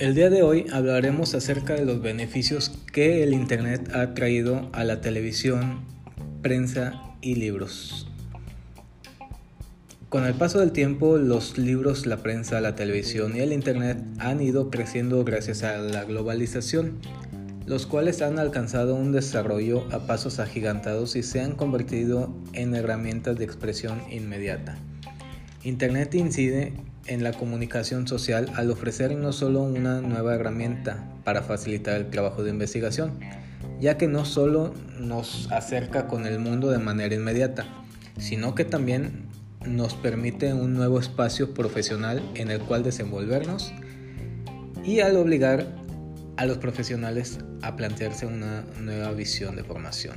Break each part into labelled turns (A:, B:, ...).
A: El día de hoy hablaremos acerca de los beneficios que el Internet ha traído a la televisión, prensa y libros. Con el paso del tiempo, los libros, la prensa, la televisión y el Internet han ido creciendo gracias a la globalización, los cuales han alcanzado un desarrollo a pasos agigantados y se han convertido en herramientas de expresión inmediata. Internet incide en la comunicación social al ofrecer no solo una nueva herramienta para facilitar el trabajo de investigación, ya que no solo nos acerca con el mundo de manera inmediata, sino que también nos permite un nuevo espacio profesional en el cual desenvolvernos y al obligar a los profesionales a plantearse una nueva visión de formación.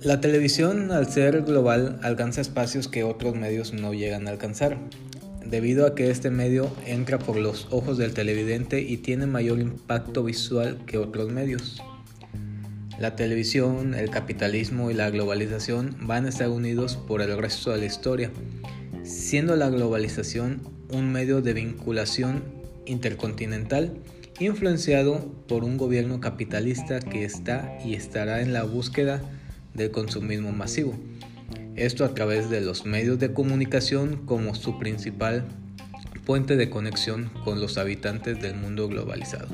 A: La televisión, al ser global, alcanza espacios que otros medios no llegan a alcanzar, debido a que este medio entra por los ojos del televidente y tiene mayor impacto visual que otros medios. La televisión, el capitalismo y la globalización van a estar unidos por el resto de la historia, siendo la globalización un medio de vinculación intercontinental influenciado por un gobierno capitalista que está y estará en la búsqueda del consumismo masivo. Esto a través de los medios de comunicación como su principal puente de conexión con los habitantes del mundo globalizado.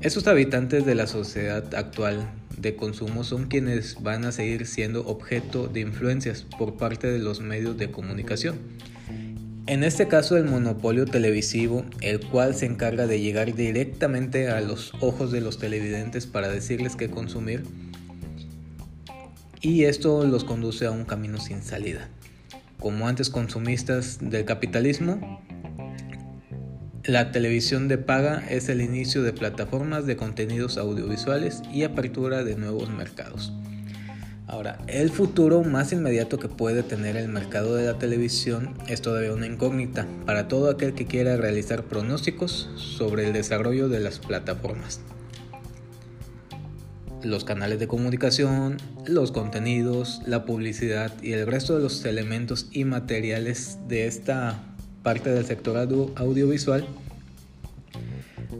A: Esos habitantes de la sociedad actual de consumo son quienes van a seguir siendo objeto de influencias por parte de los medios de comunicación. En este caso el monopolio televisivo, el cual se encarga de llegar directamente a los ojos de los televidentes para decirles qué consumir, y esto los conduce a un camino sin salida. Como antes consumistas del capitalismo, la televisión de paga es el inicio de plataformas de contenidos audiovisuales y apertura de nuevos mercados. Ahora, el futuro más inmediato que puede tener el mercado de la televisión es todavía una incógnita para todo aquel que quiera realizar pronósticos sobre el desarrollo de las plataformas. Los canales de comunicación, los contenidos, la publicidad y el resto de los elementos y materiales de esta parte del sector audiovisual,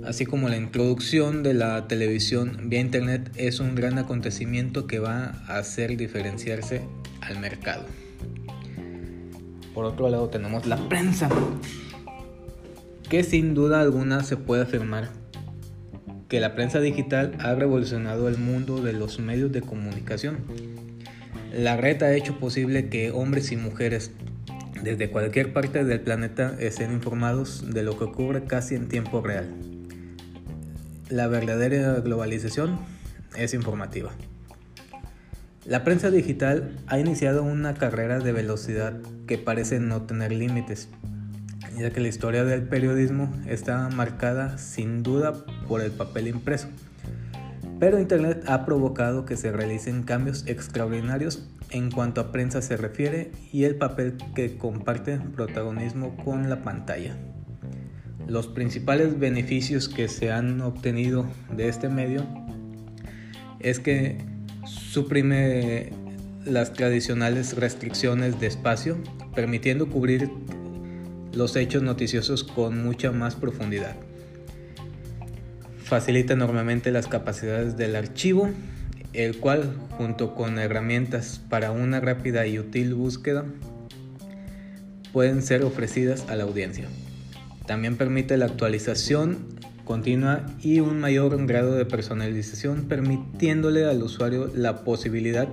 A: así como la introducción de la televisión vía internet es un gran acontecimiento que va a hacer diferenciarse al mercado. Por otro lado tenemos la prensa, que sin duda alguna se puede afirmar que la prensa digital ha revolucionado el mundo de los medios de comunicación. La red ha hecho posible que hombres y mujeres desde cualquier parte del planeta estén informados de lo que ocurre casi en tiempo real. La verdadera globalización es informativa. La prensa digital ha iniciado una carrera de velocidad que parece no tener límites, ya que la historia del periodismo está marcada sin duda por el papel impreso. Pero Internet ha provocado que se realicen cambios extraordinarios en cuanto a prensa se refiere y el papel que comparte protagonismo con la pantalla. Los principales beneficios que se han obtenido de este medio es que suprime las tradicionales restricciones de espacio, permitiendo cubrir los hechos noticiosos con mucha más profundidad. Facilita enormemente las capacidades del archivo, el cual, junto con herramientas para una rápida y útil búsqueda, pueden ser ofrecidas a la audiencia. También permite la actualización continua y un mayor grado de personalización, permitiéndole al usuario la posibilidad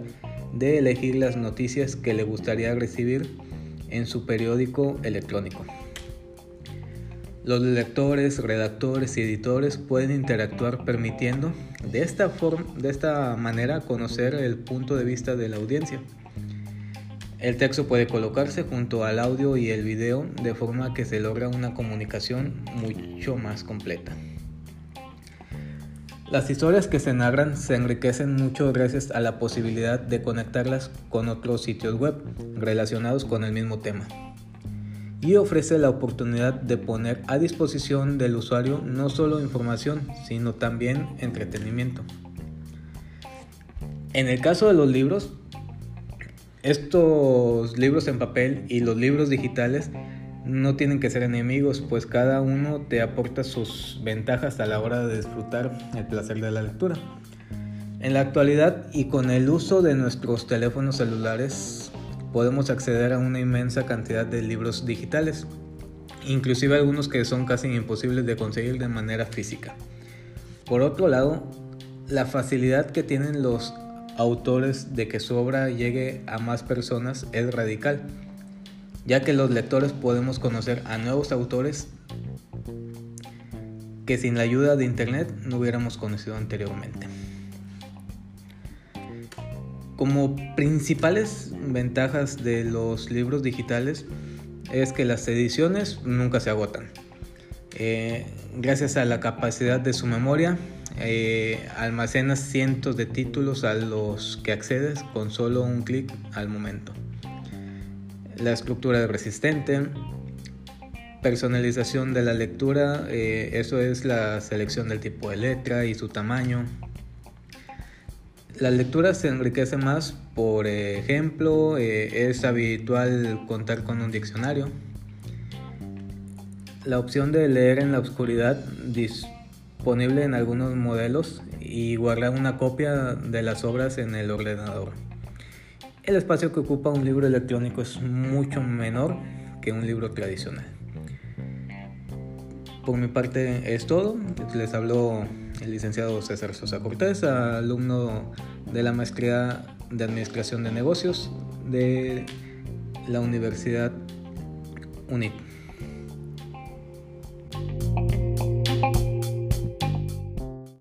A: de elegir las noticias que le gustaría recibir en su periódico electrónico. Los lectores, redactores y editores pueden interactuar permitiendo de esta, forma, de esta manera conocer el punto de vista de la audiencia. El texto puede colocarse junto al audio y el video de forma que se logra una comunicación mucho más completa. Las historias que se narran se enriquecen mucho gracias a la posibilidad de conectarlas con otros sitios web relacionados con el mismo tema. Y ofrece la oportunidad de poner a disposición del usuario no solo información, sino también entretenimiento. En el caso de los libros, estos libros en papel y los libros digitales no tienen que ser enemigos, pues cada uno te aporta sus ventajas a la hora de disfrutar el placer de la lectura. En la actualidad y con el uso de nuestros teléfonos celulares podemos acceder a una inmensa cantidad de libros digitales, inclusive algunos que son casi imposibles de conseguir de manera física. Por otro lado, la facilidad que tienen los autores de que su obra llegue a más personas es radical ya que los lectores podemos conocer a nuevos autores que sin la ayuda de Internet no hubiéramos conocido anteriormente. Como principales ventajas de los libros digitales es que las ediciones nunca se agotan. Eh, gracias a la capacidad de su memoria, eh, almacenas cientos de títulos a los que accedes con solo un clic al momento la estructura resistente, personalización de la lectura, eh, eso es la selección del tipo de letra y su tamaño. La lectura se enriquece más, por ejemplo, eh, es habitual contar con un diccionario. La opción de leer en la oscuridad disponible en algunos modelos y guardar una copia de las obras en el ordenador. El espacio que ocupa un libro electrónico es mucho menor que un libro tradicional. Por mi parte es todo. Les habló el licenciado César Sosa Cortés, alumno de la maestría de Administración de Negocios de la Universidad UNIT.